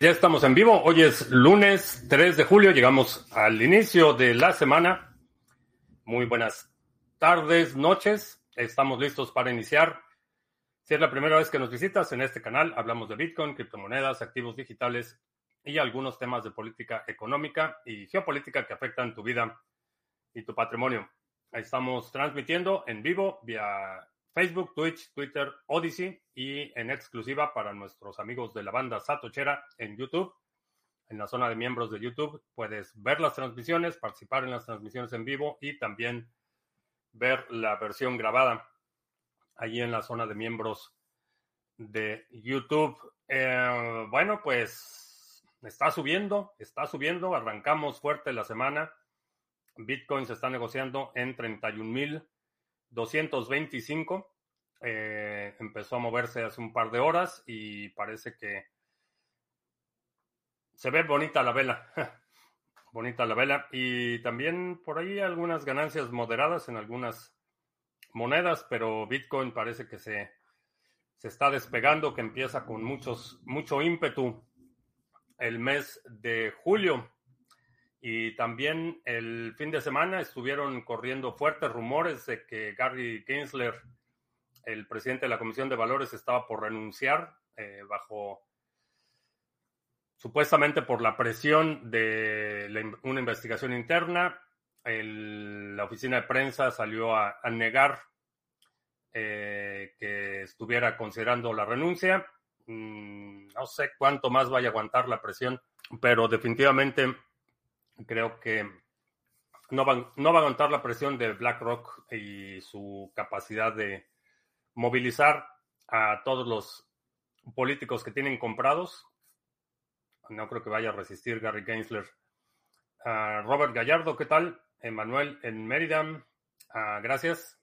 Ya estamos en vivo. Hoy es lunes 3 de julio. Llegamos al inicio de la semana. Muy buenas tardes, noches. Estamos listos para iniciar. Si es la primera vez que nos visitas en este canal, hablamos de Bitcoin, criptomonedas, activos digitales y algunos temas de política económica y geopolítica que afectan tu vida y tu patrimonio. Estamos transmitiendo en vivo vía Facebook, Twitch, Twitter, Odyssey y en exclusiva para nuestros amigos de la banda Satochera en YouTube. En la zona de miembros de YouTube puedes ver las transmisiones, participar en las transmisiones en vivo y también ver la versión grabada allí en la zona de miembros de YouTube. Eh, bueno, pues está subiendo, está subiendo. Arrancamos fuerte la semana. Bitcoin se está negociando en 31 mil 225. Eh, empezó a moverse hace un par de horas y parece que se ve bonita la vela. bonita la vela. Y también por ahí algunas ganancias moderadas en algunas monedas, pero Bitcoin parece que se, se está despegando, que empieza con muchos, mucho ímpetu el mes de julio. Y también el fin de semana estuvieron corriendo fuertes rumores de que Gary Gensler, el presidente de la Comisión de Valores, estaba por renunciar eh, bajo supuestamente por la presión de la, una investigación interna. El, la oficina de prensa salió a, negar eh, que estuviera considerando la renuncia. Mm, no sé cuánto más vaya a aguantar la presión, pero definitivamente creo que no va, no va a aguantar la presión de BlackRock y su capacidad de movilizar a todos los políticos que tienen comprados. No creo que vaya a resistir Gary Gensler. Uh, Robert Gallardo, ¿qué tal? Emanuel en Mérida, uh, gracias.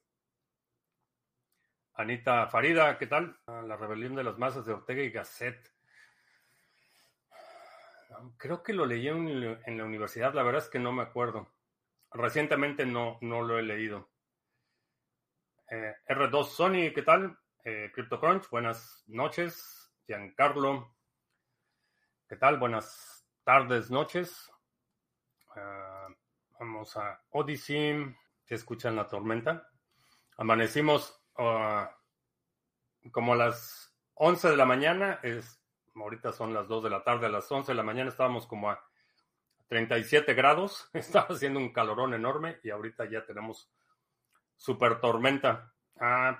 Anita Farida, ¿qué tal? Uh, la rebelión de las masas de Ortega y Gasset. Creo que lo leí en, la universidad, la verdad es que no me acuerdo. Recientemente no, no lo he leído. Eh, R2 Sony, ¿qué tal? Eh, CryptoCrunch, buenas noches. Giancarlo, ¿qué tal? Buenas tardes, noches. Uh, vamos a Odyssey. ¿Se escuchan la tormenta? Amanecimos uh, como a las 11 de la mañana. Es, ahorita son las 2 de la tarde, a las 11 de la mañana estábamos como a 37 grados, estaba haciendo un calorón enorme y ahorita ya tenemos super tormenta. Ah,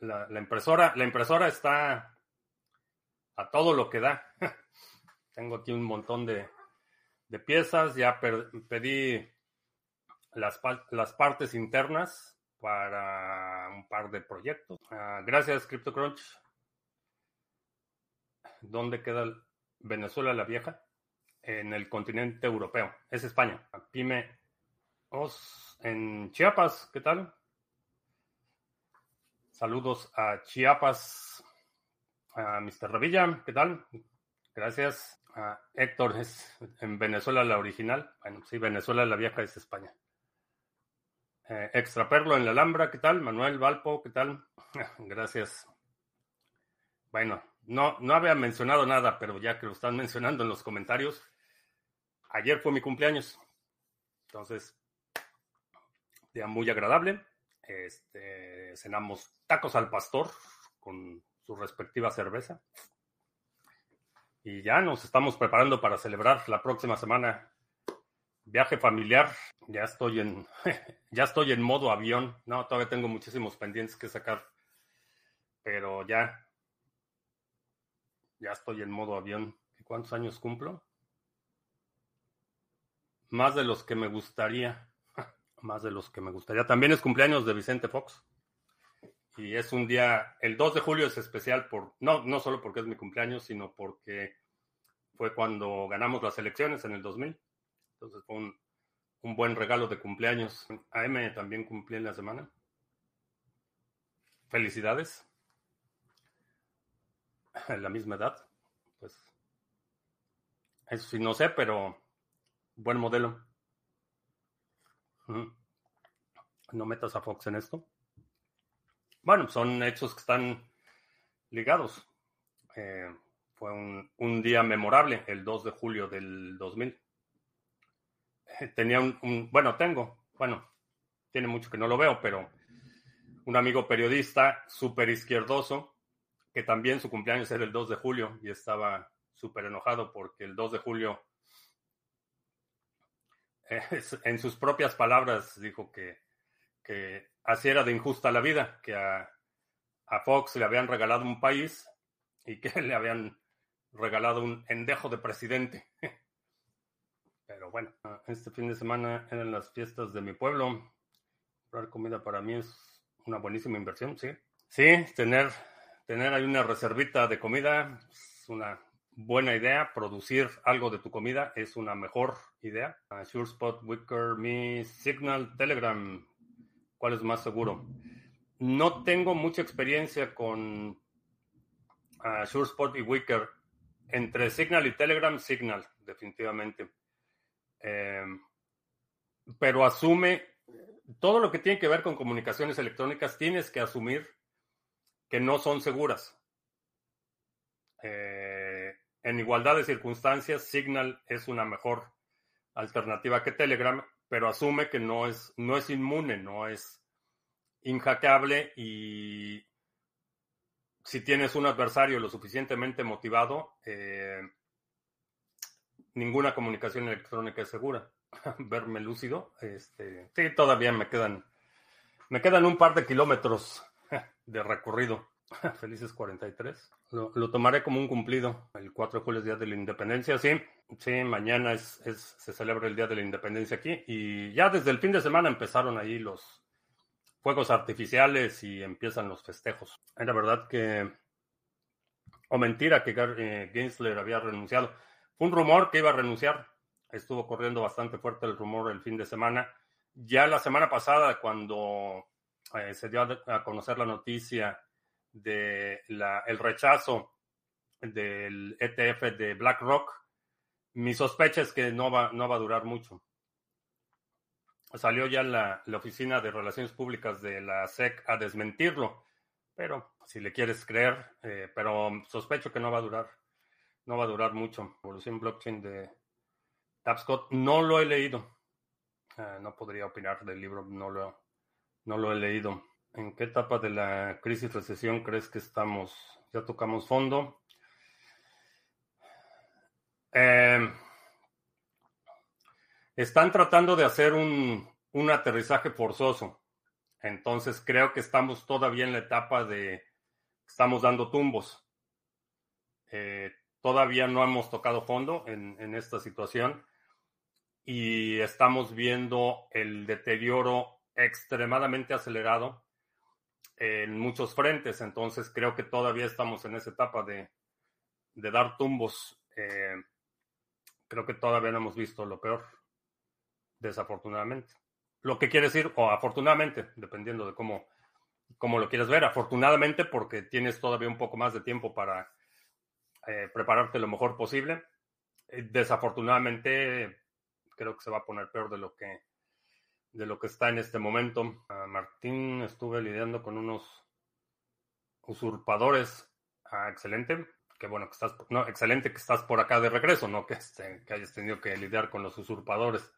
la, impresora, la impresora está a todo lo que da. Tengo aquí un montón de, de piezas, ya pedí las, las, partes internas para un par de proyectos. Ah, gracias, CryptoCrunch. ¿Dónde queda Venezuela la Vieja? En el continente europeo. Es España. Pyme Os en Chiapas. ¿Qué tal? Saludos a Chiapas. A Mr. Revilla. ¿Qué tal? Gracias. A Héctor es en Venezuela la original. Bueno, sí, Venezuela la Vieja es España. Eh, Extraperlo en la Alhambra. ¿Qué tal? Manuel Valpo. ¿Qué tal? Gracias. Bueno, no, no había mencionado nada, pero ya que lo están mencionando en los comentarios, ayer fue mi cumpleaños. Entonces, día muy agradable. Este, cenamos tacos al pastor con su respectiva cerveza. Y ya nos estamos preparando para celebrar la próxima semana viaje familiar. Ya estoy en ya estoy en modo avión. No, todavía tengo muchísimos pendientes que sacar. Pero ya ya estoy en modo avión. ¿Cuántos años cumplo? Más de los que me gustaría. Más de los que me gustaría. También es cumpleaños de Vicente Fox. Y es un día, el 2 de julio es especial por, no, no solo porque es mi cumpleaños, sino porque fue cuando ganamos las elecciones en el 2000. Entonces fue un, un buen regalo de cumpleaños. AM también cumplí en la semana. Felicidades la misma edad, pues eso sí no sé, pero buen modelo. No metas a Fox en esto. Bueno, son hechos que están ligados. Eh, fue un, día memorable, el 2 de julio del 2000. Tenía un, bueno, tengo, bueno, tiene mucho que no lo veo, pero un amigo periodista súper izquierdoso, que también su cumpleaños era el 2 de julio y estaba súper enojado porque el 2 de julio, en sus propias palabras, dijo que, que así era de injusta la vida, que a, a Fox le habían regalado un país y que le habían regalado un endejo de presidente. Pero bueno, este fin de semana eran las fiestas de mi pueblo. Comprar comida para mí es una buenísima inversión, sí. Sí, tener, tener ahí una reservita de comida es una buena idea. Producir algo de tu comida es una mejor idea. SureSpot, Wicker, Mi, Signal, Telegram. ¿Cuál es más seguro? No tengo mucha experiencia con uh, SureSpot y Wicker. Entre Signal y Telegram, Signal, definitivamente. Em, pero asume todo lo que tiene que ver con comunicaciones electrónicas, tienes que asumir que no son seguras. Eh, en igualdad de circunstancias, Signal es una mejor alternativa que Telegram, pero asume que no es, no es inmune, no es inhackeable y si tienes un adversario lo suficientemente motivado, eh, ninguna comunicación electrónica es segura. Verme lúcido, este, sí, todavía me quedan, me quedan un par de kilómetros de recorrido. Felices 43. Lo, lo, tomaré como un cumplido. El 4 de julio es Día de la Independencia, sí. Sí, mañana es, se celebra el Día de la Independencia aquí. Y ya desde el fin de semana empezaron ahí los, fuegos artificiales y empiezan los festejos. Era verdad que, o mentira, que eh, Gensler había renunciado. Fue un rumor que iba a renunciar. Estuvo corriendo bastante fuerte el rumor el fin de semana. Ya la semana pasada, cuando eh, se dio a, conocer la noticia de el rechazo del ETF de BlackRock, mi sospecha es que no va, no va a durar mucho salió ya la, oficina de relaciones públicas de la SEC a desmentirlo, pero si le quieres creer, eh, pero sospecho que no va a durar, no va a durar mucho. Evolución blockchain de Tapscott, no lo he leído, eh, no podría opinar del libro, no lo, no lo he leído. ¿En qué etapa de la crisis recesión crees que estamos? Ya tocamos fondo. Eh, están tratando de hacer un, aterrizaje forzoso. Entonces creo que estamos todavía en la etapa de estamos dando tumbos. Eh, todavía no hemos tocado fondo en, esta situación y estamos viendo el deterioro extremadamente acelerado en muchos frentes. Entonces creo que todavía estamos en esa etapa de, dar tumbos. Eh, creo que todavía no hemos visto lo peor desafortunadamente. Lo que quiere decir, o afortunadamente, dependiendo de cómo, cómo lo quieres ver. Afortunadamente, porque tienes todavía un poco más de tiempo para eh, prepararte lo mejor posible. Eh, desafortunadamente, creo que se va a poner peor de lo que, de lo que está en este momento. Martín, estuve lidiando con unos usurpadores. Ah, excelente. Qué bueno que estás, no, excelente que estás por acá de regreso, no que, este, que hayas tenido que lidiar con los usurpadores.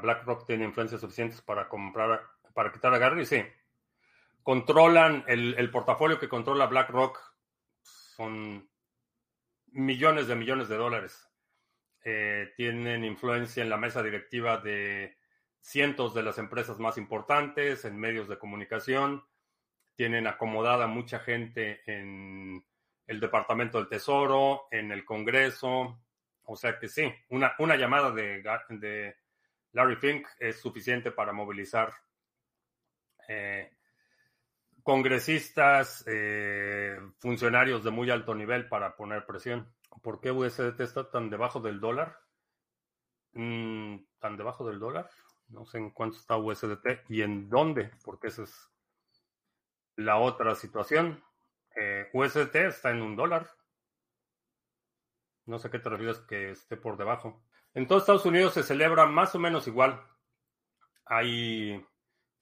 BlackRock tiene influencias suficientes para comprar, para quitar a Gary, sí. Controlan el, portafolio que controla BlackRock, son millones de millones de dólares. Eh, tienen influencia en la mesa directiva de cientos de las empresas más importantes, en medios de comunicación, tienen acomodada mucha gente en el Departamento del Tesoro, en el Congreso, o sea que sí, una, una llamada de, Larry Fink es suficiente para movilizar eh, congresistas, eh, funcionarios de muy alto nivel para poner presión. ¿Por qué USDT está tan debajo del dólar? Mm, ¿Tan debajo del dólar? No sé en cuánto está USDT y en dónde, porque esa es la otra situación. Eh, USDT está en un dólar. No sé qué te refieres que esté por debajo. En todos Estados Unidos se celebra más o menos igual. Hay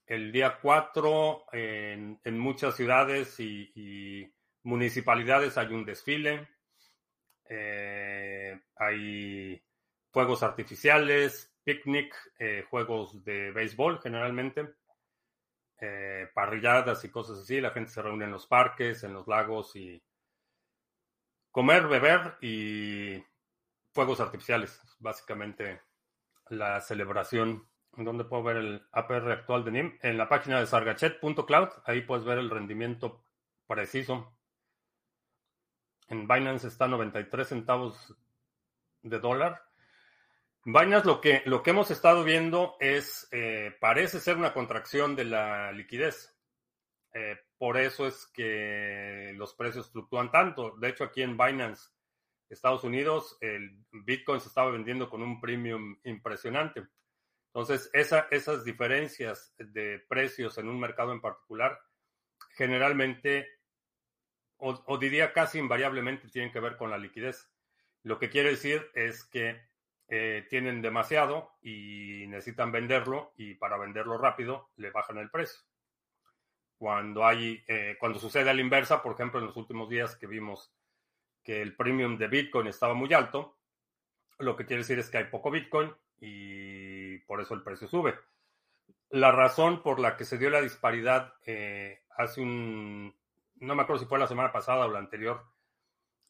el día 4 en, muchas ciudades y, municipalidades hay un desfile. Eh, hay fuegos artificiales, picnic, eh, juegos de béisbol generalmente, eh, parrilladas y cosas así. La gente se reúne en los parques, en los lagos y comer, beber y fuegos artificiales. Básicamente la celebración. ¿Dónde puedo ver el APR actual de NIM? En la página de sargachet.cloud. Ahí puedes ver el rendimiento preciso. En Binance está 93 centavos de dólar. Binance lo que, lo que hemos estado viendo es, eh, parece ser una contracción de la liquidez. Eh, por eso es que los precios fluctúan tanto. De hecho, aquí en Binance, Estados Unidos, el Bitcoin se estaba vendiendo con un premium impresionante. Entonces, esas diferencias de precios en un mercado en particular, generalmente, o diría casi invariablemente, tienen que ver con la liquidez. Lo que quiere decir es que eh, tienen demasiado y necesitan venderlo y para venderlo rápido le bajan el precio. Cuando hay, eh, cuando sucede a la inversa, por ejemplo, en los últimos días que vimos que el premium de Bitcoin estaba muy alto, lo que quiere decir es que hay poco Bitcoin y por eso el precio sube. La razón por la que se dio la disparidad eh, hace un, no me acuerdo si fue la semana pasada o la anterior,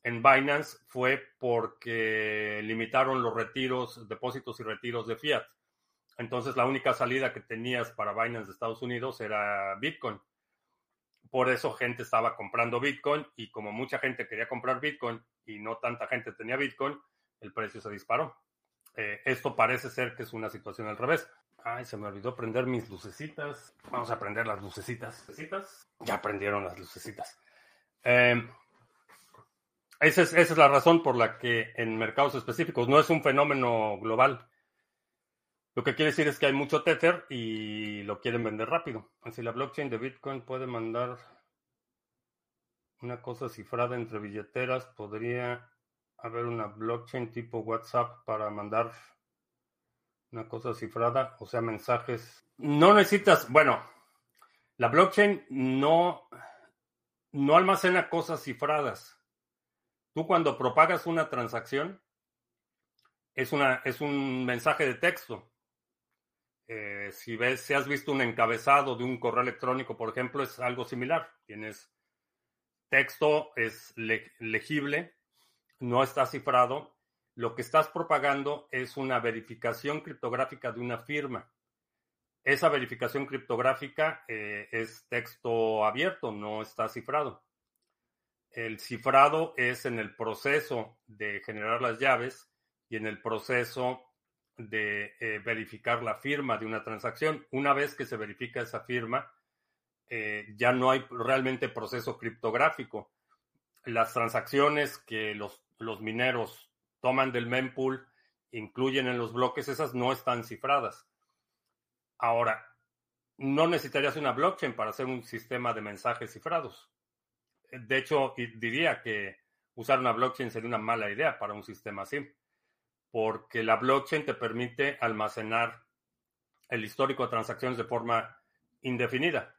en Binance fue porque limitaron los retiros, depósitos y retiros de fiat. Entonces la única salida que tenías para Binance de Estados Unidos era Bitcoin. Por eso gente estaba comprando Bitcoin y como mucha gente quería comprar Bitcoin y no tanta gente tenía Bitcoin, el precio se disparó. Eh, esto parece ser que es una situación al revés. Ay, se me olvidó prender mis lucecitas. Vamos a prender las lucecitas. Ya prendieron las lucecitas. Eh, esa es, la razón por la que en mercados específicos no es un fenómeno global. Lo que quiere decir es que hay mucho Tether y lo quieren vender rápido. Si la blockchain de Bitcoin puede mandar una cosa cifrada entre billeteras, podría haber una blockchain tipo WhatsApp para mandar una cosa cifrada, o sea, mensajes. No necesitas, bueno, la blockchain no, no almacena cosas cifradas. Tú cuando propagas una transacción, es, una, es un mensaje de texto. Eh, si ves, si has visto un encabezado de un correo electrónico, por ejemplo, es algo similar. Tienes texto, es legible, no está cifrado. Lo que estás propagando es una verificación criptográfica de una firma. Esa verificación criptográfica eh, es texto abierto, no está cifrado. El cifrado es en el proceso de generar las llaves y en el proceso de eh, verificar la firma de una transacción. Una vez que se verifica esa firma, eh, ya no hay realmente proceso criptográfico. Las transacciones que los, los mineros toman del mempool, incluyen en los bloques, esas no están cifradas. Ahora, no necesitarías una blockchain para hacer un sistema de mensajes cifrados de hecho, diría que usar una blockchain sería una mala idea para un sistema así, porque la blockchain te permite almacenar el histórico de transacciones de forma indefinida.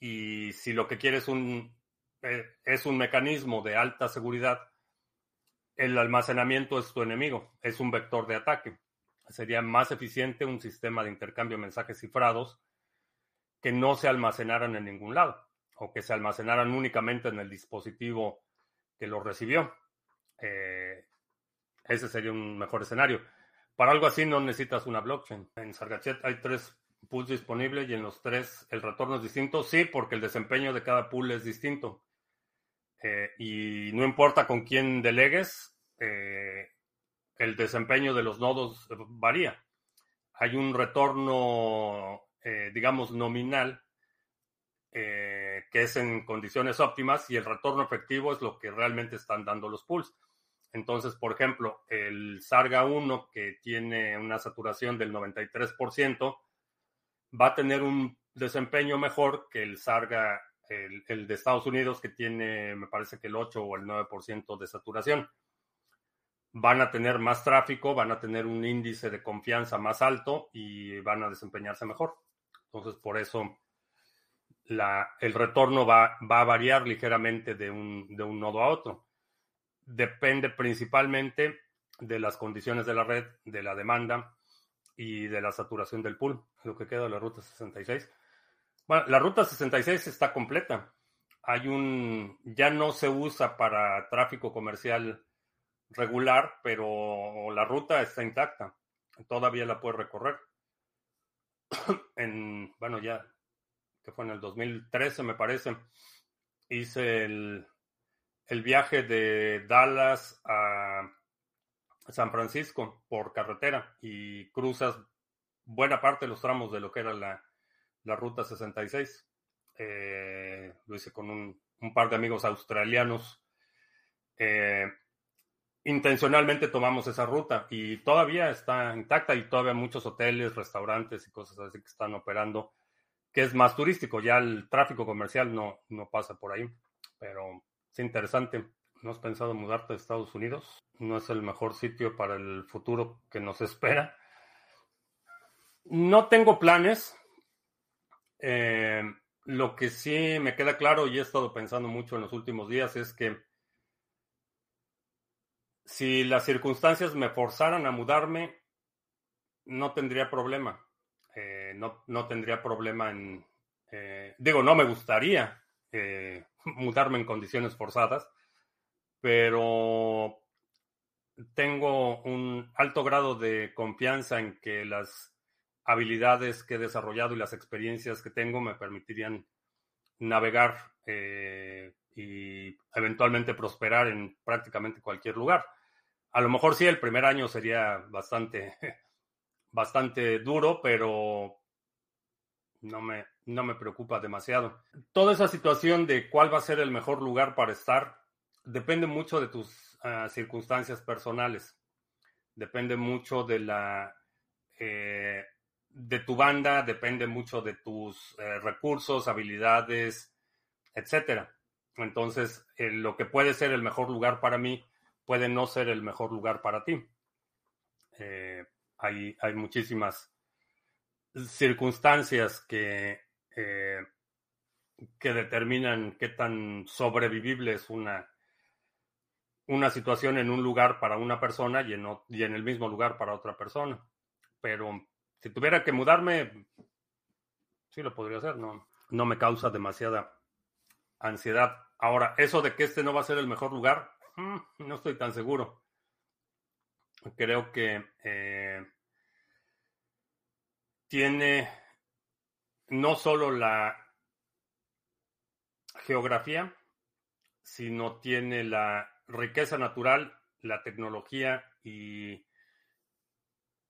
Y si lo que quieres eh, es un mecanismo de alta seguridad, el almacenamiento es tu enemigo, es un vector de ataque. Sería más eficiente un sistema de intercambio de mensajes cifrados que no se almacenaran en ningún lado o que se almacenaran únicamente en el dispositivo que lo recibió. Eh, ese sería un mejor escenario. Para algo así no necesitas una blockchain. En Sargachet hay tres pools disponibles y en los tres el retorno es distinto. Sí, porque el desempeño de cada pool es distinto. Eh, y no importa con quién delegues, eh, el desempeño de los nodos varía. Hay un retorno, digamos, nominal eh, que es en condiciones óptimas y el retorno efectivo es lo que realmente están dando los pools. Entonces, por ejemplo, el Sarga 1, que tiene una saturación del 93%, va a tener un desempeño mejor que el Sarga, el, el, de Estados Unidos, que tiene, me parece que el 8 o el 9% de saturación. Van a tener más tráfico, van a tener un índice de confianza más alto y van a desempeñarse mejor. Entonces, por eso el retorno va, a variar ligeramente de un, nodo a otro. depende principalmente de las condiciones de la red, de la demanda y de la saturación del pool, lo que queda de la ruta 66. Bueno, la ruta 66 está completa. Hay un, ya no se usa para tráfico comercial regular, pero la ruta está intacta. Todavía la puede recorrer. En, bueno, ya, que fue en el 2013, me parece, hice el, viaje de Dallas a San Francisco por carretera y cruzas buena parte de los tramos de lo que era la, ruta 66. Eh, lo hice con un, par de amigos australianos. Eh, intencionalmente tomamos esa ruta y todavía está intacta y todavía muchos hoteles, restaurantes y cosas así que están operando, que es más turístico. Ya el tráfico comercial no, no pasa por ahí, pero es interesante. ¿No has pensado mudarte a Estados Unidos? No es el mejor sitio para el futuro que nos espera. No tengo planes. Eh, lo que sí me queda claro y he estado pensando mucho en los últimos días es que si las circunstancias me forzaran a mudarme, no tendría problema. Eh, no, no, tendría problema en... Eh, digo, no me gustaría mudarme en condiciones forzadas, pero tengo un alto grado de confianza en que las habilidades que he desarrollado y las experiencias que tengo me permitirían navegar eh, y eventualmente prosperar en prácticamente cualquier lugar. A lo mejor sí, el primer año sería bastante, bastante duro, pero no me, no me preocupa demasiado. Toda esa situación de cuál va a ser el mejor lugar para estar depende mucho de tus ah, circunstancias personales. Depende mucho de la eh, de tu banda, depende mucho de tus eh, recursos, habilidades, etcétera. Entonces, eh, lo que puede ser el mejor lugar para mí puede no ser el mejor lugar para ti. Hay, hay muchísimas circunstancias que, que determinan qué tan sobrevivible es una, una situación en un lugar para una persona y en, y en el mismo lugar para otra persona. Pero si tuviera que mudarme, sí lo podría hacer, no, no me causa demasiada ansiedad. Ahora, eso de que este no va a ser el mejor lugar, mm, no estoy tan seguro. Creo que eh, tiene no solo la geografía, sino tiene la riqueza natural, la tecnología y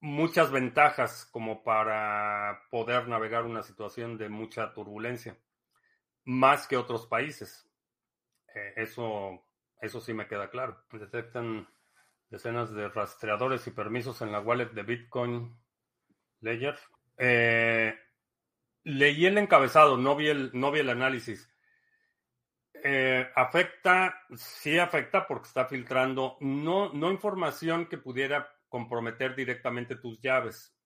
muchas ventajas como para poder navegar una situación de mucha turbulencia, más que otros países. Eh, eso, eso sí me queda claro. Detectan decenas de rastreadores y permisos en la wallet de Bitcoin Ledger. Eh, leí el encabezado, no vi el, no vi el análisis. Eh, afecta, sí afecta porque está filtrando no, no información que pudiera comprometer directamente tus llaves,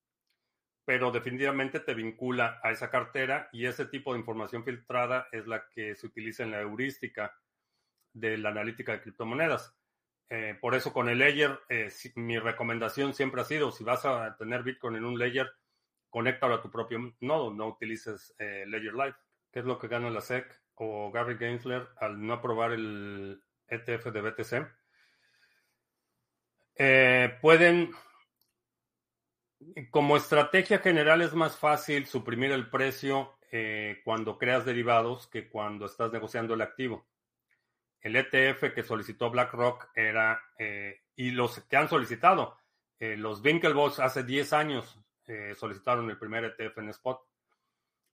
pero definitivamente te vincula a esa cartera y ese tipo de información filtrada es la que se utiliza en la heurística de la analítica de criptomonedas. Eh, por eso con el layer, eh, mi recomendación siempre ha sido, si vas a tener Bitcoin en un layer, conéctalo a tu propio nodo, no utilices Ledger Live. ¿Qué es lo que gana la SEC? o Gary Gensler al no aprobar el ETF de BTC, eh, pueden, como estrategia general es más fácil suprimir el precio eh, cuando creas derivados que cuando estás negociando el activo. El ETF que solicitó BlackRock era, eh, y los que han solicitado, los Winklevoss hace 10 años solicitaron el primer ETF en spot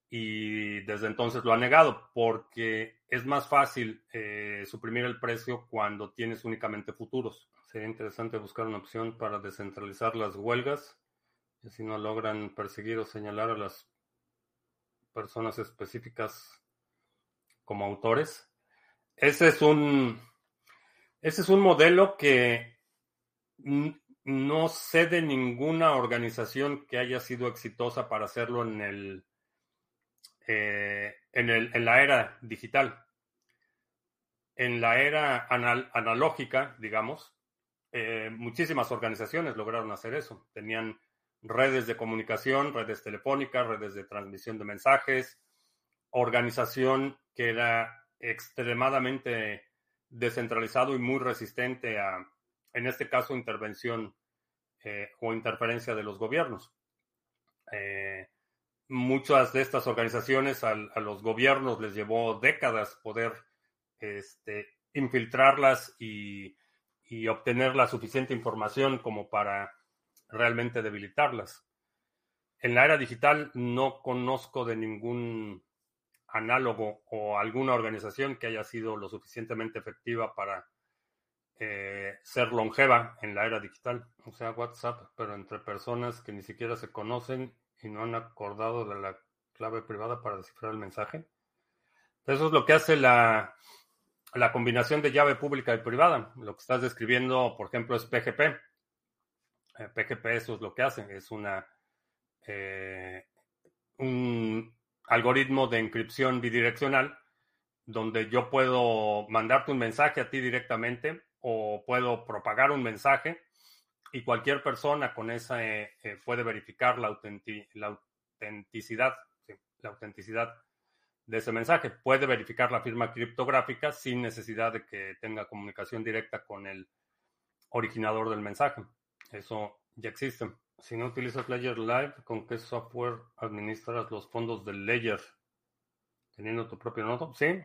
y desde entonces lo ha negado porque es más fácil eh, suprimir el precio cuando tienes únicamente futuros. Sería interesante buscar una opción para descentralizar las huelgas y así no logran perseguir o señalar a las personas específicas como autores. Ese es un, ese es un modelo que no sé de ninguna organización que haya sido exitosa para hacerlo en el eh, en, el, en, la era digital. en la era analógica, digamos, eh, muchísimas organizaciones lograron hacer eso. Tenían redes de comunicación, redes telefónicas, redes de transmisión de mensajes, organización que era extremadamente descentralizado y muy resistente a, en este caso, intervención eh, o interferencia de los gobiernos. Eh, muchas de estas organizaciones a, los gobiernos les llevó décadas poder este, infiltrarlas y, y obtener la suficiente información como para realmente debilitarlas. En la era digital no conozco de ningún análogo o alguna organización que haya sido lo suficientemente efectiva para eh, ser longeva en la era digital. O sea, WhatsApp, pero entre personas que ni siquiera se conocen y no han acordado de la clave privada para descifrar el mensaje. Eso es lo que hace la, la combinación de llave pública y privada. Lo que estás describiendo, por ejemplo, es PGP. PGP eh, eso es lo que hace. Es una eh, un algoritmo de encripción bidireccional donde yo puedo mandarte un mensaje a ti directamente o puedo propagar un mensaje y cualquier persona con esa eh, eh, puede verificar la, autenticidad, la autenticidad de ese mensaje. Puede verificar la firma criptográfica sin necesidad de que tenga comunicación directa con el originador del mensaje. Eso ya existe. Si no utilizas Ledger Live, ¿con qué software administras los fondos del Ledger? Teniendo tu propio nodo, sí.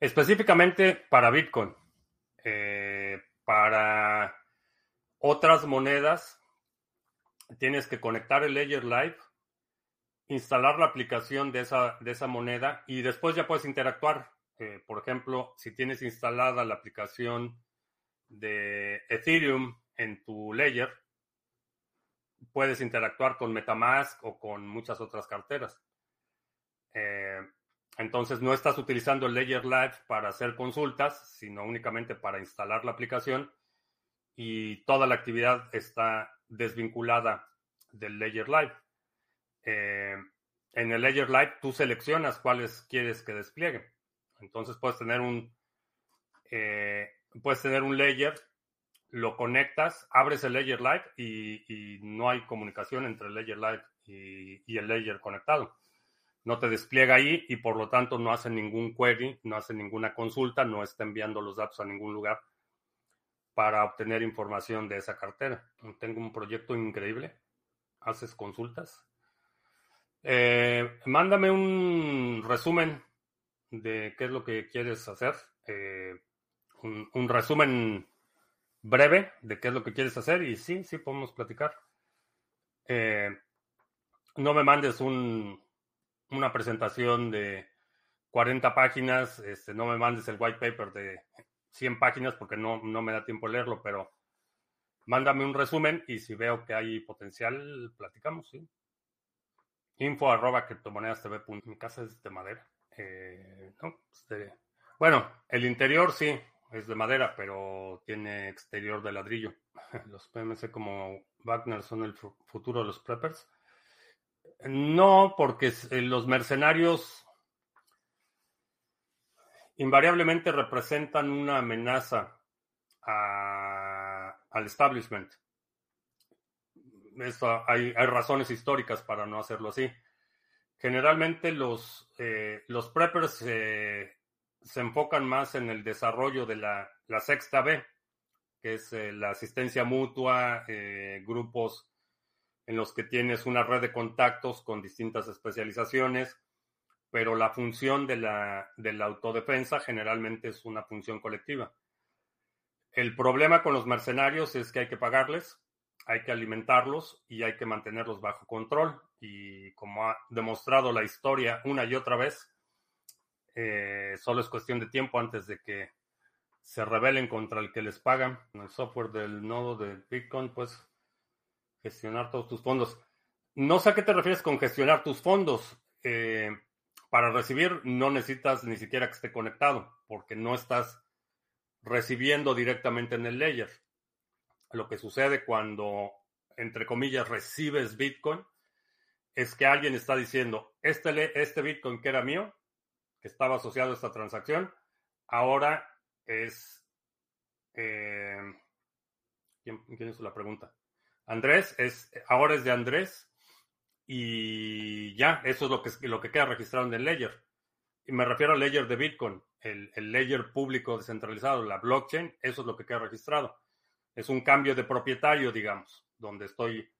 Específicamente para Bitcoin. Eh, para otras monedas, tienes que conectar el Ledger Live, instalar la aplicación de esa, de esa moneda y después ya puedes interactuar. Eh, por ejemplo, si tienes instalada la aplicación de Ethereum en tu Ledger, puedes interactuar con Metamask o con muchas otras carteras. Eh, entonces no estás utilizando el Ledger Live para hacer consultas, sino únicamente para instalar la aplicación y toda la actividad está desvinculada del Ledger Live. Eh, en el Ledger Live tú seleccionas cuáles quieres que despliegue. Entonces puedes tener un eh, puedes tener un Ledger lo conectas, abres el Ledger Live y, no hay comunicación entre el Ledger Live y, el Ledger conectado. No te despliega ahí y por lo tanto no hace ningún query, no hace ninguna consulta, no está enviando los datos a ningún lugar para obtener información de esa cartera. Tengo un proyecto increíble. ¿Haces consultas? Eh, mándame un resumen de qué es lo que quieres hacer. Eh, un resumen breve de qué es lo que quieres hacer y sí, sí podemos platicar. Eh, no me mandes un, una presentación de 40 páginas, este, no me mandes el white paper de 100 páginas porque no, no me da tiempo leerlo, pero mándame un resumen y si veo que hay potencial, platicamos, sí. Info arroba criptomonedas TV. Mi casa es de madera. Eh, no, este, bueno, el interior sí, es de madera, pero tiene exterior de ladrillo. Los PMC como Wagner son el futuro de los preppers. No, porque eh, los mercenarios invariablemente representan una amenaza al establishment. Eso, hay, razones históricas para no hacerlo así. Generalmente los, eh, los preppers eh, se enfocan más en el desarrollo de la, sexta B, que es eh, la asistencia mutua, eh, grupos en los que tienes una red de contactos con distintas especializaciones, pero la función de la, de la autodefensa generalmente es una función colectiva. El problema con los mercenarios es que hay que pagarles, hay que alimentarlos y hay que mantenerlos bajo control. Y como ha demostrado la historia una y otra vez, eh, solo es cuestión de tiempo antes de que se rebelen contra el que les pagan. El software del nodo de Bitcoin, pues gestionar todos tus fondos. No sé a qué te refieres con gestionar tus fondos. Eh, para recibir no necesitas ni siquiera que esté conectado, porque no estás recibiendo directamente en el layer. Lo que sucede cuando, entre comillas, recibes Bitcoin es que alguien está diciendo, este, este Bitcoin que era mío, que estaba asociado a esta transacción, ahora es... Eh, ¿quién, hizo la pregunta? Andrés, es, ahora es de Andrés y ya, eso es lo que, lo que queda registrado en el ledger. Y me refiero al ledger de Bitcoin, el, el ledger público descentralizado, la blockchain, eso es lo que queda registrado. Es un cambio de propietario, digamos, donde estoy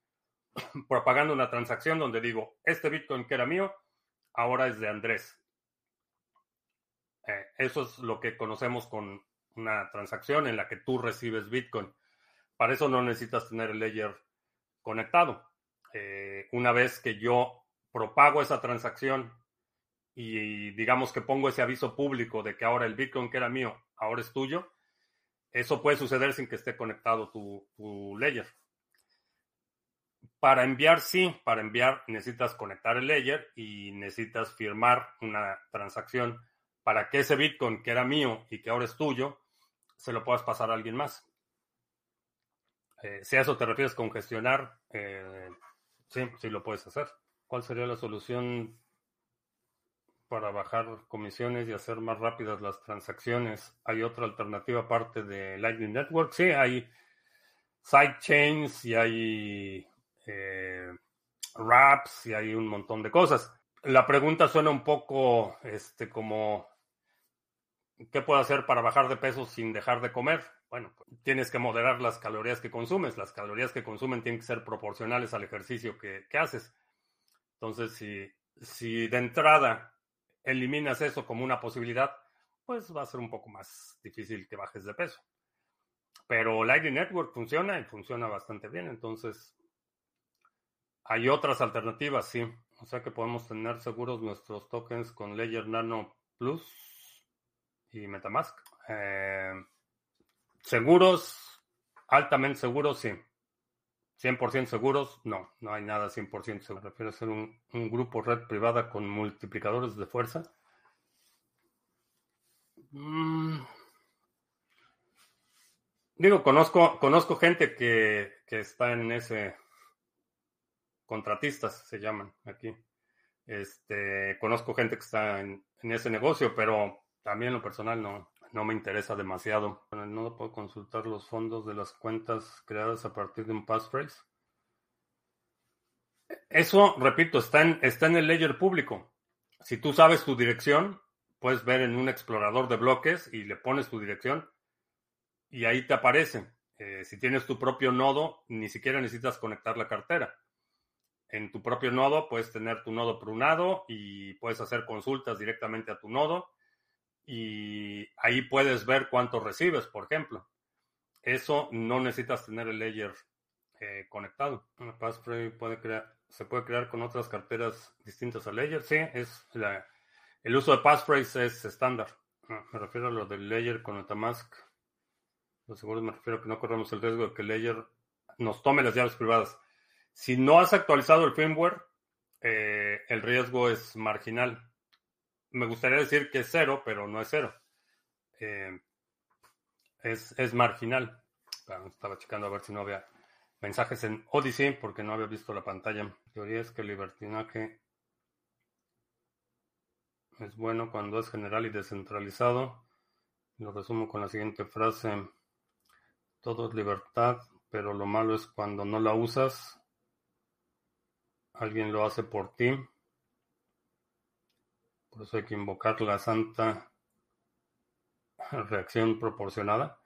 propagando una transacción donde digo, este Bitcoin que era mío, ahora es de Andrés. Eh, eso es lo que conocemos con una transacción en la que tú recibes Bitcoin. Para eso no necesitas tener el ledger conectado. Eh, una vez que yo propago esa transacción y digamos que pongo ese aviso público de que ahora el Bitcoin que era mío, ahora es tuyo, eso puede suceder sin que esté conectado tu, tu ledger. Para enviar, sí, para enviar necesitas conectar el ledger y necesitas firmar una transacción para que ese Bitcoin que era mío y que ahora es tuyo, se lo puedas pasar a alguien más. Eh, si a eso te refieres con gestionar, eh, sí, sí lo puedes hacer. ¿Cuál sería la solución para bajar comisiones y hacer más rápidas las transacciones? ¿Hay otra alternativa aparte de Lightning Network? Sí, hay sidechains y hay eh, wraps y hay un montón de cosas. La pregunta suena un poco este, como ¿Qué puedo hacer para bajar de peso sin dejar de comer? Bueno, tienes que moderar las calorías que consumes. Las calorías que consumen tienen que ser proporcionales al ejercicio que, haces. Entonces, si, si de entrada eliminas eso como una posibilidad, pues va a ser un poco más difícil que bajes de peso. Pero Lightning Network funciona y funciona bastante bien. Entonces, hay otras alternativas, sí. O sea que podemos tener seguros nuestros tokens con Ledger Nano Plus y Metamask. Eh, seguros, altamente seguros, sí. 100% seguros, no, no hay nada 100% seguro. Me refiero a ser un, grupo red privada con multiplicadores de fuerza. Mm. Digo, conozco, conozco gente que, que, está en ese, contratistas se llaman aquí. Este, conozco gente que está en, en ese negocio, pero también lo personal no, no me interesa demasiado. Con el nodo puedo consultar los fondos de las cuentas creadas a partir de un passphrase. Eso, repito, está en, está en el ledger público. Si tú sabes tu dirección, puedes ver en un explorador de bloques y le pones tu dirección y ahí te aparece. Eh, si tienes tu propio nodo, ni siquiera necesitas conectar la cartera. En tu propio nodo puedes tener tu nodo prunado y puedes hacer consultas directamente a tu nodo y ahí puedes ver cuánto recibes, por ejemplo. Eso no necesitas tener el ledger eh, conectado. Passphrase puede crear, se puede crear con otras carteras distintas al ledger. Sí, es el uso de passphrase es estándar. Ah, me refiero a lo del ledger con Metamask. Lo seguro me refiero a que no corremos el riesgo de que el ledger nos tome las llaves privadas. Si no has actualizado el firmware, eh, el riesgo es marginal me gustaría decir que es cero, pero no es cero. Eh, es, marginal. Estaba checando a ver si no había mensajes en Odyssey porque no había visto la pantalla. La teoría es que el libertinaje es bueno cuando es general y descentralizado. Lo resumo con la siguiente frase. Todo es libertad, pero lo malo es cuando no la usas. Alguien lo hace por ti por eso hay que invocar la santa reacción proporcionada.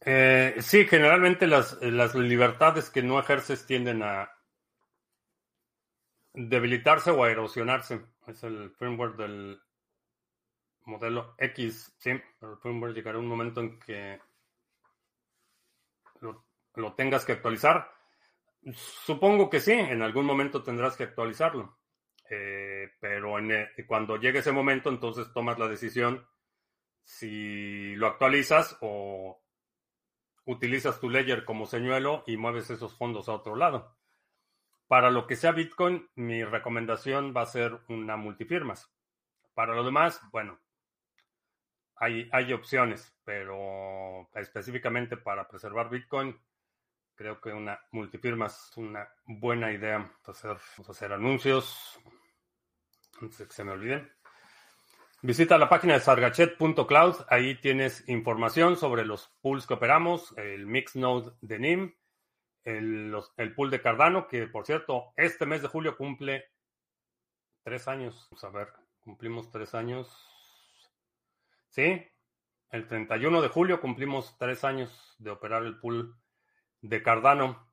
Eh, sí, generalmente las, libertades que no ejerces tienden a debilitarse o a erosionarse. Es el firmware del modelo X, sí, pero el firmware llegará un momento en que lo tengas que actualizar. Supongo que sí, en algún momento tendrás que actualizarlo. Eh, pero en cuando llegue ese momento, entonces tomas la decisión si lo actualizas o utilizas tu ledger como señuelo y mueves esos fondos a otro lado. Para lo que sea Bitcoin, mi recomendación va a ser una multifirmas. Para lo demás, bueno, hay, hay opciones, pero específicamente para preservar Bitcoin, creo que una multifirma es una buena idea. Hacer, hacer anuncios, antes de que se me olviden. Visita la página de sargachet.cloud. Ahí tienes información sobre los pools que operamos, el Mixnode de NIM, el, el pool de Cardano, que por cierto, este mes de julio cumple tres años. Vamos a ver, cumplimos tres años. Sí, el 31 de julio cumplimos tres años de operar el pool de Cardano.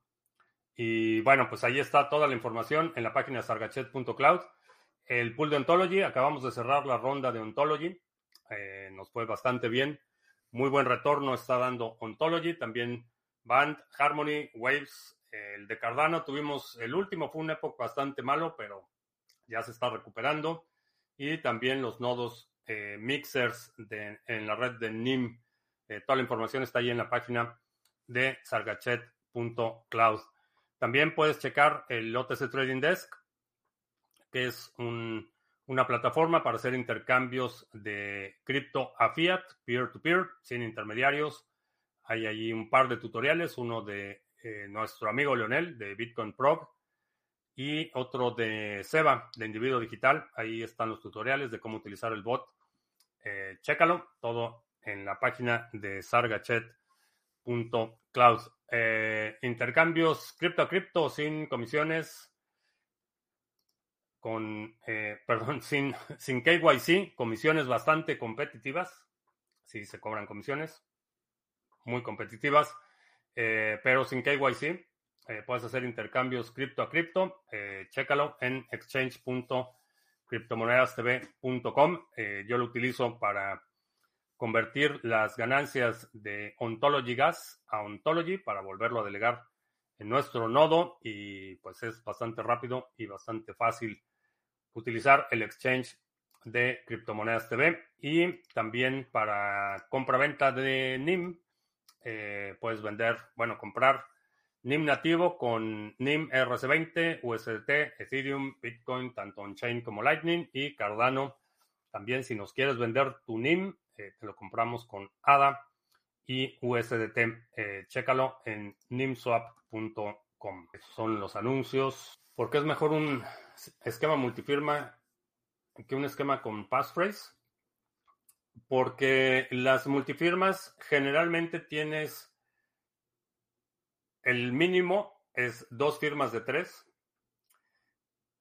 Y bueno, pues ahí está toda la información en la página sargachet.cloud. El pool de Ontology, acabamos de cerrar la ronda de Ontology. Eh, nos fue bastante bien. Muy buen retorno está dando Ontology. También Band, Harmony, Waves, el de Cardano. Tuvimos el último, fue una época bastante malo, pero ya se está recuperando. Y también los nodos eh, mixers en la red de NIM. Eh, toda la información está ahí en la página de sargachet.cloud. También puedes checar el OTC Trading Desk que es una plataforma para hacer intercambios de cripto a fiat, peer-to-peer, sin intermediarios. Hay allí un par de tutoriales, uno de eh, nuestro amigo Leonel de Bitcoin Pro y otro de Seba, de Individuo Digital. Ahí están los tutoriales de cómo utilizar el bot. Eh, chécalo, todo en la página de sargachet.cloud. Eh, intercambios cripto a cripto sin comisiones con, eh, perdón, sin, sin KYC, comisiones bastante competitivas. Sí, se cobran comisiones muy competitivas, eh, pero sin KYC. Eh, puedes hacer intercambios cripto a cripto. chécalo en exchange.cryptomonedastv.com. yo lo utilizo para convertir las ganancias de Ontology Gas a Ontology para volverlo a delegar en nuestro nodo y pues es bastante rápido y bastante fácil utilizar el exchange de criptomonedas TV y también para compra-venta de NIM eh, puedes vender, bueno, comprar NIM nativo con NIM RC20, USDT, Ethereum, Bitcoin, tanto on-chain como Lightning y Cardano. También si nos quieres vender tu NIM, eh, te lo compramos con ADA y USDT. Eh, chécalo en nimswap.com. son los anuncios. Porque es mejor un esquema multifirma que un esquema con passphrase, porque las multifirmas generalmente tienes el mínimo es dos firmas de tres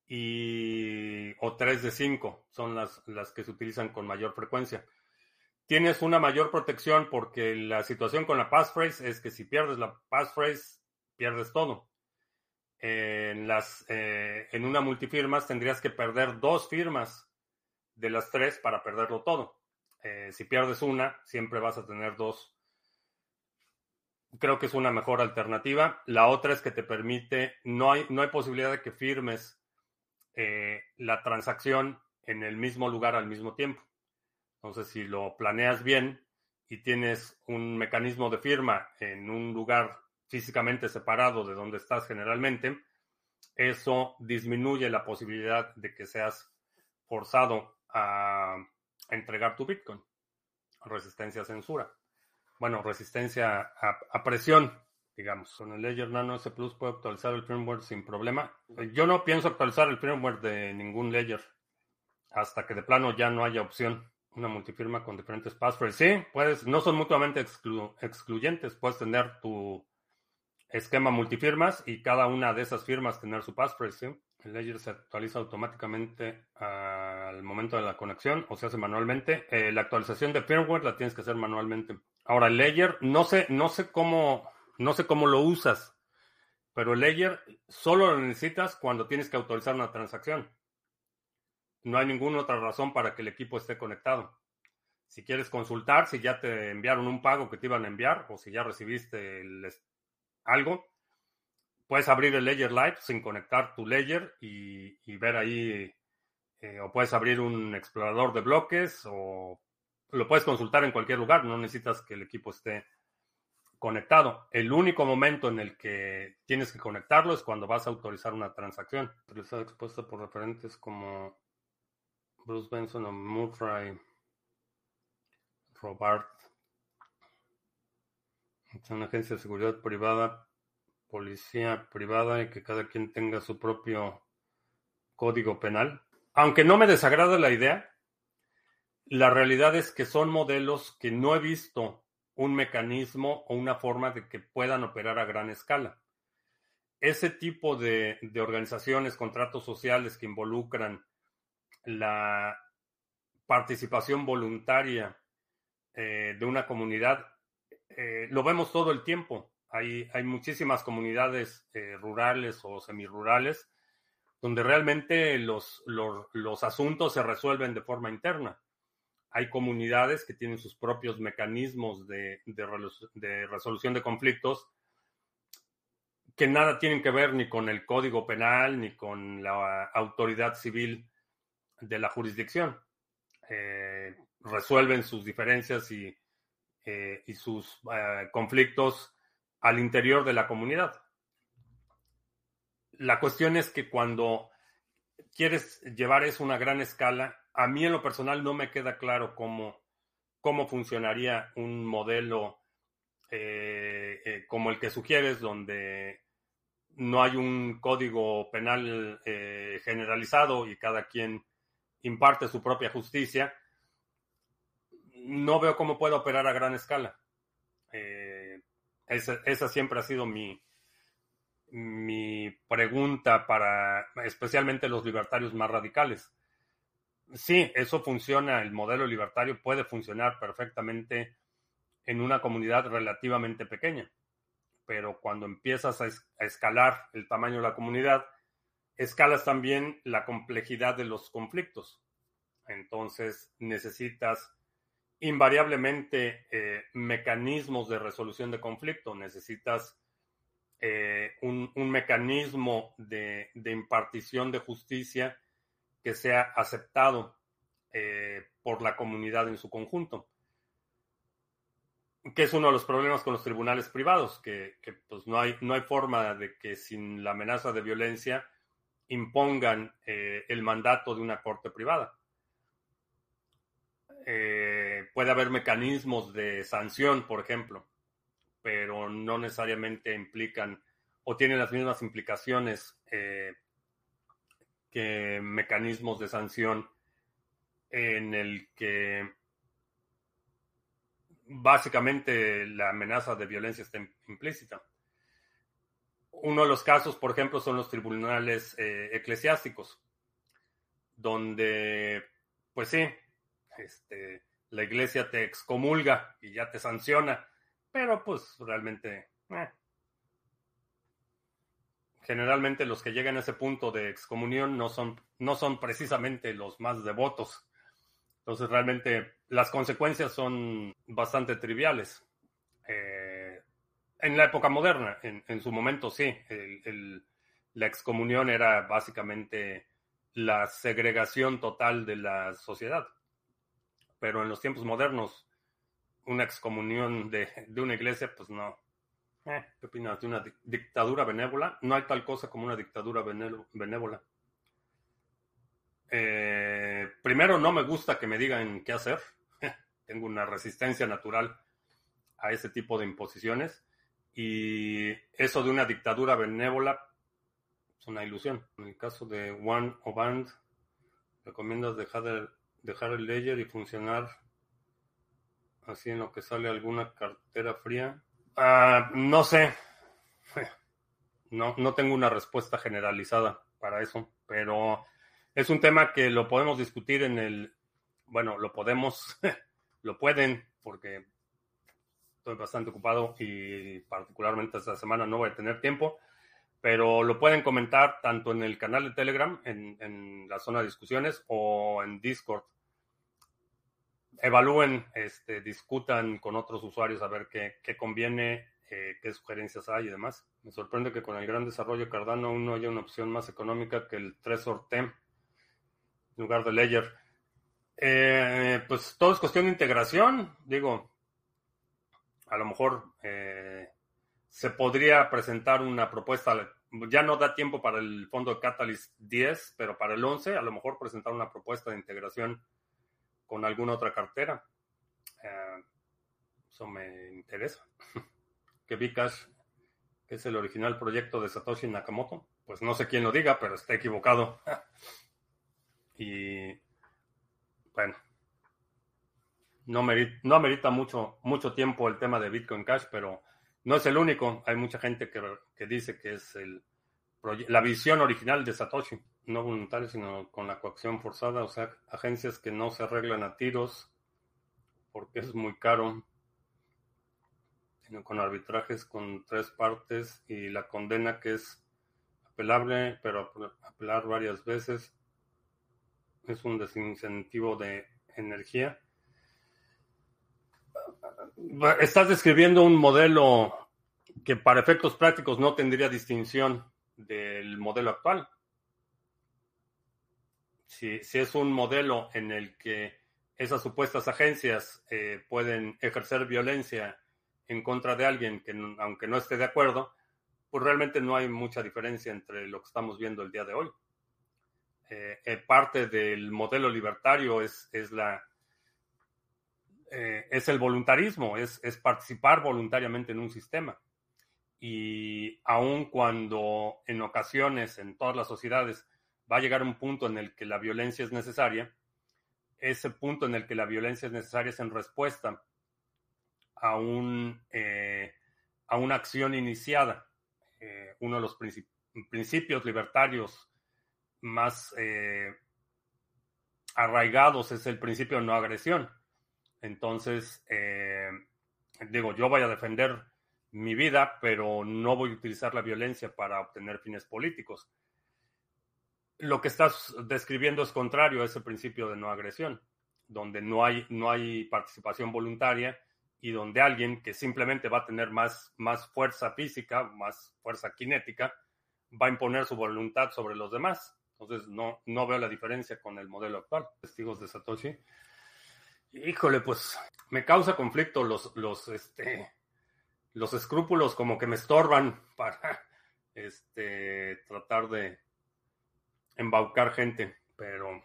y o tres de cinco son las, las que se utilizan con mayor frecuencia. Tienes una mayor protección porque la situación con la passphrase es que si pierdes la passphrase, pierdes todo eh, en una multifirmas tendrías que perder dos firmas de las tres para perderlo todo. Eh, si pierdes una, siempre vas a tener dos. Creo que es una mejor alternativa. La otra es que te permite, no hay, no hay posibilidad de que firmes eh, la transacción en el mismo lugar al mismo tiempo. Entonces, si lo planeas bien y tienes un mecanismo de firma en un lugar físicamente separado de donde estás generalmente, eso disminuye la posibilidad de que seas forzado a entregar tu Bitcoin. Resistencia a censura. Bueno, resistencia a, presión, digamos. Con el Ledger Nano S Plus puede actualizar el firmware sin problema. Yo no pienso actualizar el firmware de ningún Ledger hasta que de plano ya no haya opción. Una multifirma con diferentes passwords. Sí, puedes, no son mutuamente excluyentes. Puedes tener tu esquema multifirmas y cada una de esas firmas tener su passphrase. El ledger se actualiza automáticamente al momento de la conexión o se hace manualmente. Eh, la actualización de firmware la tienes que hacer manualmente. Ahora, el ledger, no sé, no sé cómo, no sé cómo lo usas, pero el ledger solo lo necesitas cuando tienes que autorizar una transacción. No hay ninguna otra razón para que el equipo esté conectado. Si quieres consultar, si ya te enviaron un pago que te iban a enviar o si ya recibiste el, algo, puedes abrir el Ledger Live sin conectar tu Ledger y, ver ahí, eh, o puedes abrir un explorador de bloques o lo puedes consultar en cualquier lugar, no necesitas que el equipo esté conectado. El único momento en el que tienes que conectarlo es cuando vas a autorizar una transacción. Está expuesta por referentes como Bruce Benson o Murray, Robert es una agencia de seguridad privada, policía privada y que cada quien tenga su propio código penal. Aunque no me desagrada la idea, La realidad es que son modelos que no he visto un mecanismo o una forma de que puedan operar a gran escala. Ese tipo de, de organizaciones, contratos sociales que involucran la participación voluntaria eh, de una comunidad, eh, lo vemos todo el tiempo. Hay, hay muchísimas comunidades eh, rurales o semirurales donde realmente los, los, los, asuntos se resuelven de forma interna. Hay comunidades que tienen sus propios mecanismos de, de, resolución de conflictos que nada tienen que ver ni con el código penal ni con la autoridad civil de la jurisdicción. Eh, resuelven sus diferencias y, eh, y sus eh, conflictos al interior de la comunidad. La cuestión es que cuando quieres llevar eso a una gran escala, a mí en lo personal no me queda claro cómo, cómo funcionaría un modelo como el que sugieres, donde no hay un código penal generalizado y cada quien imparte su propia justicia, no veo cómo puede operar a gran escala. Eh, esa, siempre ha sido mi, mi pregunta para especialmente los libertarios más radicales. Sí, eso funciona, el modelo libertario puede funcionar perfectamente en una comunidad relativamente pequeña, pero cuando empiezas a escalar el tamaño de la comunidad, escalas también la complejidad de los conflictos. Entonces necesitas invariablemente eh, mecanismos de resolución de conflicto, necesitas eh, un, un, mecanismo de, de, impartición de justicia que sea aceptado eh, por la comunidad en su conjunto. Que es uno de los problemas con los tribunales privados, que, que pues no, hay, no hay forma de que sin la amenaza de violencia impongan el mandato de una corte privada. Eh, puede haber mecanismos de sanción, por ejemplo, pero no necesariamente implican o tienen las mismas implicaciones eh, que mecanismos de sanción en el que básicamente la amenaza de violencia está implícita. Uno de los casos, por ejemplo, son los tribunales eh, eclesiásticos, donde, pues sí, este, la iglesia te excomulga y ya te sanciona, pero pues realmente, eh. generalmente los que llegan a ese punto de excomunión no son, no son precisamente los más devotos. Entonces realmente las consecuencias son bastante triviales. Eh, en la época moderna, en, en su momento sí, el, la excomunión era básicamente la segregación total de la sociedad. Pero en los tiempos modernos, una excomunión de, de una iglesia, pues no. Eh, ¿Qué opinas de una dictadura benévola? No hay tal cosa como una dictadura benévola. Eh, primero, no me gusta que me digan qué hacer. Tengo una resistencia natural a ese tipo de imposiciones. Y eso de una dictadura benévola es una ilusión. En el caso de One o Band, recomiendas dejar, dejar el ledger y funcionar así en lo que sale alguna cartera fría. Uh, no sé. No, no tengo una respuesta generalizada para eso, pero es un tema que lo podemos discutir en el, bueno, lo podemos, lo pueden, porque estoy bastante ocupado y particularmente esta semana no voy a tener tiempo, pero lo pueden comentar tanto en el canal de Telegram, en, en la zona de discusiones o en Discord. Evalúen, este, discutan con otros usuarios a ver qué, qué conviene, eh, qué sugerencias hay y demás. Me sorprende que con el gran desarrollo Cardano aún no haya una opción más económica que el Trezor TEM en lugar de Ledger. Eh, pues todo es cuestión de integración. Digo, a lo mejor eh, se podría presentar una propuesta, ya no da tiempo para el fondo Catalyst 10, pero para el 11 a lo mejor presentar una propuesta de integración con alguna otra cartera. Eh, eso me interesa. que Bcash, es el original proyecto de Satoshi Nakamoto, pues no sé quién lo diga, pero está equivocado. y bueno, No, no amerita mucho, mucho tiempo el tema de Bitcoin Cash, pero no es el único. Hay mucha gente que, que dice que es el, la visión original de Satoshi, no voluntaria, sino con la coacción forzada, o sea, agencias que no se arreglan a tiros porque es muy caro, con arbitrajes con tres partes y la condena que es apelable, pero apelar varias veces es un desincentivo de energía. Estás describiendo un modelo que para efectos prácticos no tendría distinción del modelo actual. Si, es un modelo en el que esas supuestas agencias eh, pueden ejercer violencia en contra de alguien que aunque no esté de acuerdo, pues realmente no hay mucha diferencia entre lo que estamos viendo el día de hoy. Eh, eh, parte del modelo libertario es, es la es el voluntarismo, es, es participar voluntariamente en un sistema y aun cuando en ocasiones en todas las sociedades va a llegar un punto en el que la violencia es necesaria, ese punto en el que la violencia es necesaria es en respuesta a, un, eh, a una acción iniciada. Eh, uno de los principios libertarios más eh, arraigados es el principio de no agresión. Entonces, digo, yo voy a defender mi vida, pero no voy a utilizar la violencia para obtener fines políticos. Lo que estás describiendo es contrario a ese principio de no agresión, donde no hay, no hay participación voluntaria y donde alguien que simplemente va a tener más, más fuerza física, más fuerza cinética, va a imponer su voluntad sobre los demás. Entonces, no, no veo la diferencia con el modelo actual. Testigos de Satoshi. Híjole, pues me causa conflicto los, los, este, los escrúpulos como que me estorban para este, tratar de embaucar gente, pero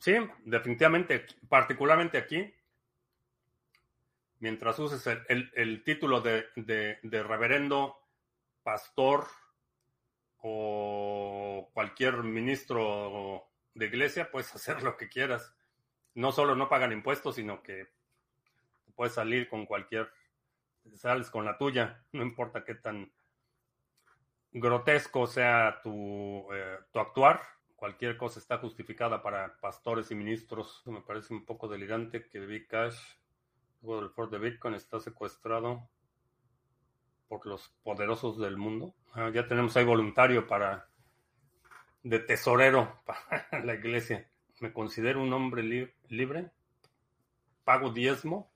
sí, definitivamente, particularmente aquí, mientras uses el, título de, de, reverendo, pastor o cualquier ministro de iglesia, puedes hacer lo que quieras. No solo no pagan impuestos, sino que puedes salir con cualquier sales con la tuya, no importa qué tan grotesco sea tu, eh, tu actuar, cualquier cosa está justificada para pastores y ministros. Me parece un poco delirante que Bcash, luego del Ford de Bitcoin, está secuestrado por los poderosos del mundo. Ah, ya tenemos ahí voluntario para de tesorero para la iglesia. Me considero un hombre libre. Pago diezmo.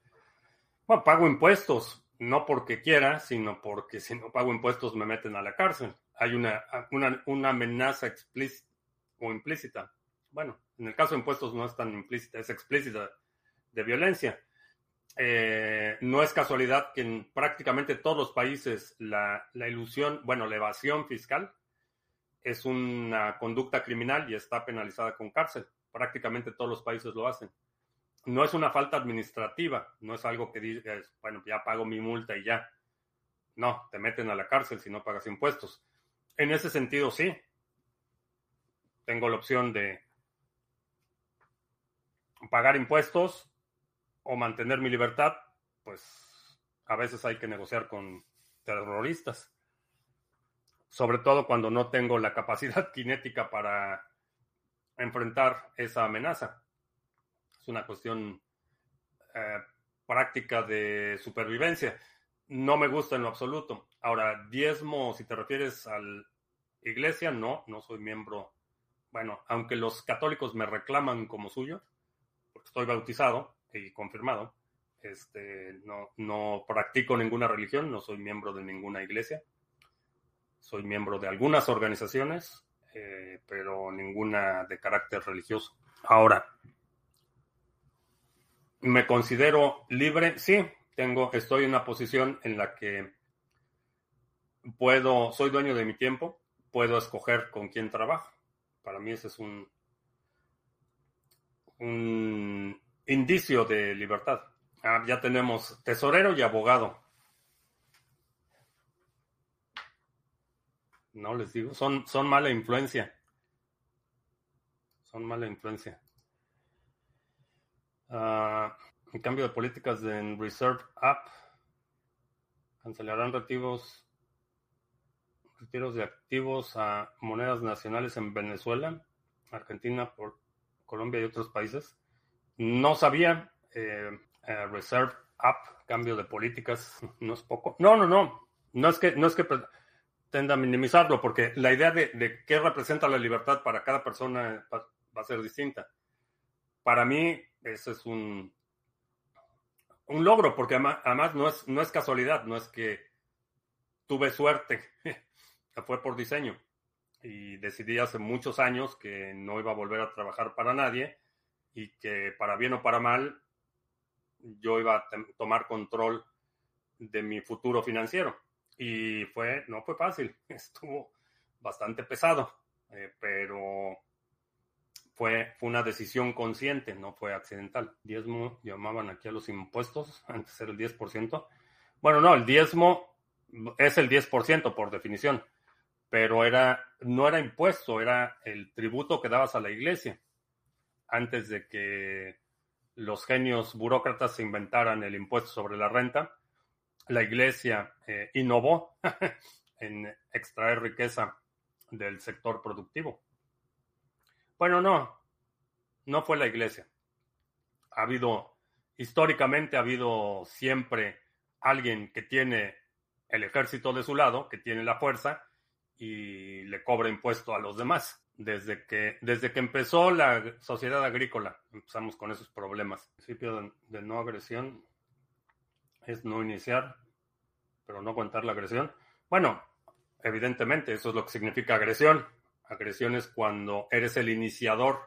Bueno, pago impuestos no porque quiera, sino porque si no pago impuestos me meten a la cárcel. Hay una, una, amenaza explícita o implícita. Bueno, en el caso de impuestos no es tan implícita, es explícita de violencia. Eh, no es casualidad que en prácticamente todos los países la, la ilusión, bueno, la evasión fiscal es una conducta criminal y está penalizada con cárcel. Prácticamente todos los países lo hacen no es una falta administrativa, no es algo que digas, bueno, ya pago mi multa y ya. No, te meten a la cárcel si no pagas impuestos. En ese sentido, sí. Tengo la opción de pagar impuestos o mantener mi libertad, pues a veces hay que negociar con terroristas. Sobre todo cuando no tengo la capacidad cinética para enfrentar esa amenaza una cuestión eh, práctica de supervivencia. No me gusta en lo absoluto. Ahora, diezmo, si te refieres a la iglesia, no, no soy miembro. Bueno, aunque los católicos me reclaman como suyo, porque estoy bautizado y confirmado, este, no, no practico ninguna religión, no soy miembro de ninguna iglesia. Soy miembro de algunas organizaciones, eh, pero ninguna de carácter religioso. Ahora, me considero libre, sí, tengo, estoy en una posición en la que puedo, soy dueño de mi tiempo, puedo escoger con quién trabajo. Para mí ese es un, un indicio de libertad. Ah, ya tenemos tesorero y abogado. No les digo, son, son mala influencia. Son mala influencia. El cambio de políticas en Reserve App. Cancelarán retiros, retiros de activos a monedas nacionales en Venezuela, Argentina, Colombia y otros países. No sabía. Eh, eh, Reserve App, cambio de políticas, no es poco. No, no, no. No es que, no es que pretenda minimizarlo, porque la idea de, de qué representa la libertad para cada persona va, va a ser distinta. Para mí, eso es un, un logro, porque además, no, es, no es casualidad, no es que tuve suerte, fue por diseño. Y decidí hace muchos años que no iba a volver a trabajar para nadie y que para bien o para mal yo iba a tomar control de mi futuro financiero. Y fue, no fue fácil, estuvo bastante pesado, eh, pero fue, fue una decisión consciente, no fue accidental. Diezmo llamaban aquí a los impuestos, antes era el 10%. Bueno, no, el diezmo es el 10% por definición, pero era, no era impuesto, era el tributo que dabas a la iglesia antes de que los genios burócratas inventaran el impuesto sobre la renta. La iglesia eh, innovó en extraer riqueza del sector productivo. Bueno, no, no fue la iglesia. Ha habido, históricamente ha habido siempre alguien que tiene el ejército de su lado, que tiene la fuerza y le cobra impuesto a los demás. Desde que, desde que empezó la sociedad agrícola, empezamos con esos problemas. Principio de no agresión es no iniciar, pero no aguantar la agresión. Bueno, evidentemente, eso es lo que significa agresión. Agresión es cuando eres el iniciador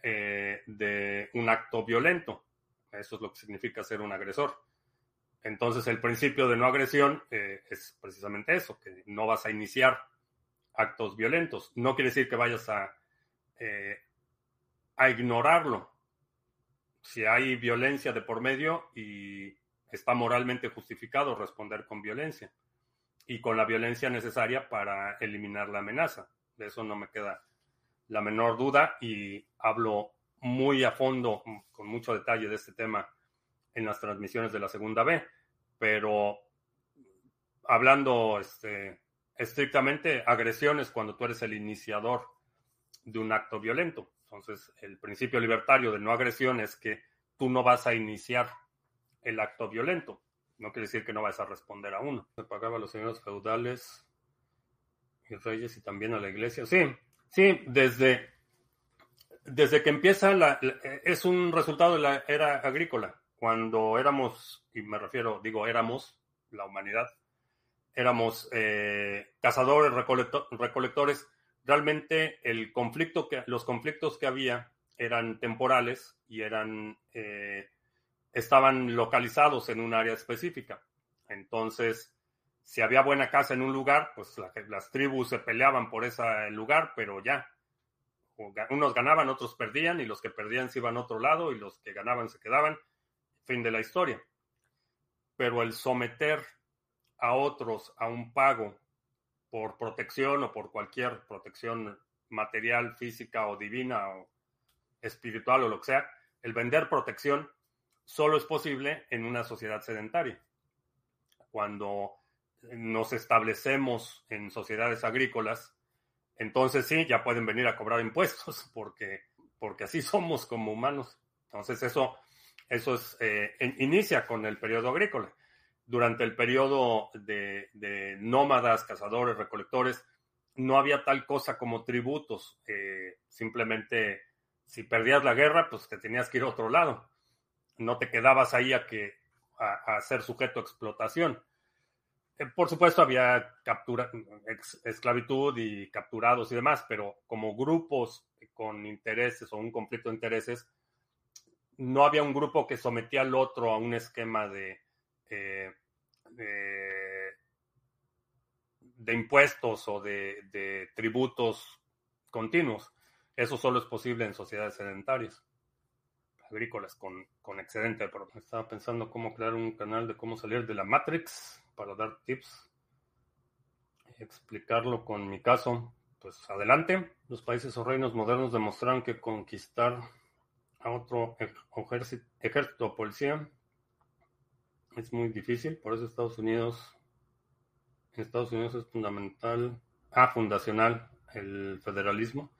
eh, de un acto violento. Eso es lo que significa ser un agresor. Entonces, el principio de no agresión eh, es precisamente eso, que no vas a iniciar actos violentos. No quiere decir que vayas a, eh, a ignorarlo. Si hay violencia de por medio y está moralmente justificado responder con violencia y con la violencia necesaria para eliminar la amenaza. De eso no me queda la menor duda y hablo muy a fondo, con mucho detalle de este tema en las transmisiones de la segunda B, pero hablando este, estrictamente, agresiones cuando tú eres el iniciador de un acto violento. Entonces, el principio libertario de no agresión es que tú no vas a iniciar el acto violento. No quiere decir que no vas a responder a uno. Se pagaba a los señores feudales y reyes y también a la iglesia. Sí, sí, desde, desde que empieza la, es un resultado de la era agrícola. Cuando éramos, y me refiero, digo, éramos la humanidad, éramos eh, cazadores, recolectores. Realmente el conflicto que, los conflictos que había eran temporales y eran eh, estaban localizados en un área específica. Entonces, si había buena casa en un lugar, pues las tribus se peleaban por ese lugar, pero ya. Unos ganaban, otros perdían, y los que perdían se iban a otro lado, y los que ganaban se quedaban. Fin de la historia. Pero el someter a otros a un pago por protección o por cualquier protección material, física o divina o espiritual o lo que sea, el vender protección solo es posible en una sociedad sedentaria. Cuando nos establecemos en sociedades agrícolas, entonces sí, ya pueden venir a cobrar impuestos porque, porque así somos como humanos. Entonces eso, eso es, eh, inicia con el periodo agrícola. Durante el periodo de, de, nómadas, cazadores, recolectores, no había tal cosa como tributos. Eh, simplemente, si perdías la guerra, pues te tenías que ir a otro lado no te quedabas ahí a, que, a, ser sujeto a explotación. Eh, por supuesto, había captura, esclavitud y capturados y demás, pero como grupos con intereses o un conflicto de intereses, no había un grupo que sometía al otro a un esquema de, eh, de, impuestos o de, de tributos continuos. Eso solo es posible en sociedades sedentarias agrícolas con, con excedente. Pero estaba pensando cómo crear un canal de cómo salir de la Matrix para dar tips explicarlo con mi caso. Pues adelante. Los países o reinos modernos demostraron que conquistar a otro ejército, ejército o policía. Es muy difícil, por eso Estados Unidos, en Estados Unidos es fundamental, ah, fundacional el federalismo.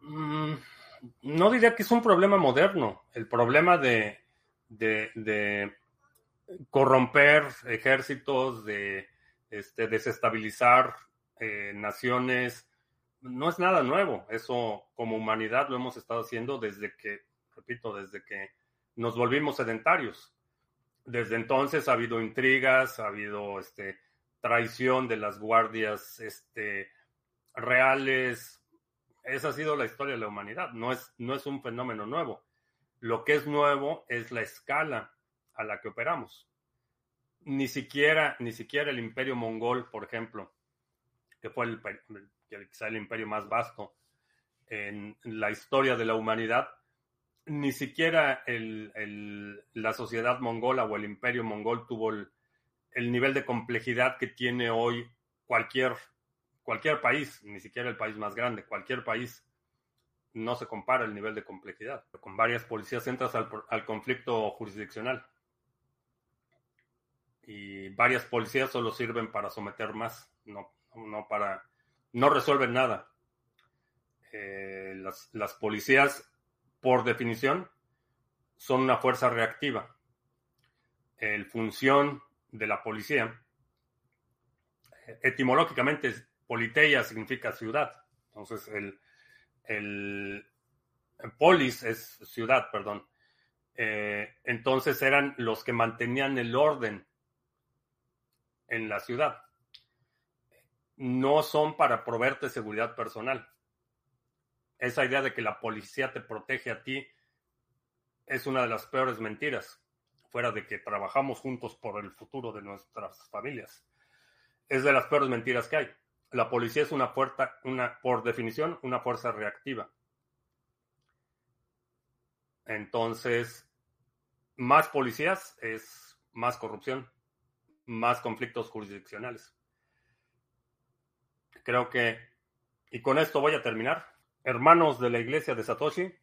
Mm, no diría que es un problema moderno, el problema de, de, corromper ejércitos, de este, desestabilizar eh, naciones, no es nada nuevo. Eso como humanidad lo hemos estado haciendo desde que, repito, desde que nos volvimos sedentarios. Desde entonces ha habido intrigas, ha habido este, traición de las guardias este, reales. Esa ha sido la historia de la humanidad. No es, no es un fenómeno nuevo. Lo que es nuevo es la escala a la que operamos. Ni siquiera, ni siquiera el imperio mongol, por ejemplo, que fue el, quizá el imperio más vasto en la historia de la humanidad, ni siquiera la sociedad mongola o el imperio mongol tuvo el, nivel de complejidad que tiene hoy cualquier, cualquier país, ni siquiera el país más grande, cualquier país no se compara el nivel de complejidad. Con varias policías entras al, conflicto jurisdiccional. Y varias policías solo sirven para someter más, no, no para... No resuelven nada. Eh, las, las policías, por definición, son una fuerza reactiva. El función de la policía, etimológicamente, politeia significa ciudad. Entonces, el, polis es ciudad, perdón. Eh, entonces eran los que mantenían el orden en la ciudad. No son para proveerte seguridad personal. Esa idea de que la policía te protege a ti es una de las peores mentiras, fuera de que trabajamos juntos por el futuro de nuestras familias. Es de las peores mentiras que hay. La policía es una fuerza, una, por definición, una fuerza reactiva. Entonces, más policías es más corrupción, más conflictos jurisdiccionales. Creo que, y con esto voy a terminar. Hermanos de la iglesia de Satoshi,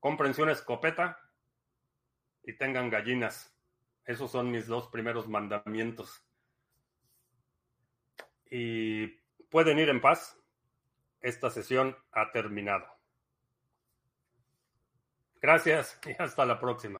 comprensión escopeta y tengan gallinas. Esos son mis dos primeros mandamientos y pueden ir en paz. Esta sesión ha terminado. Gracias y hasta la próxima.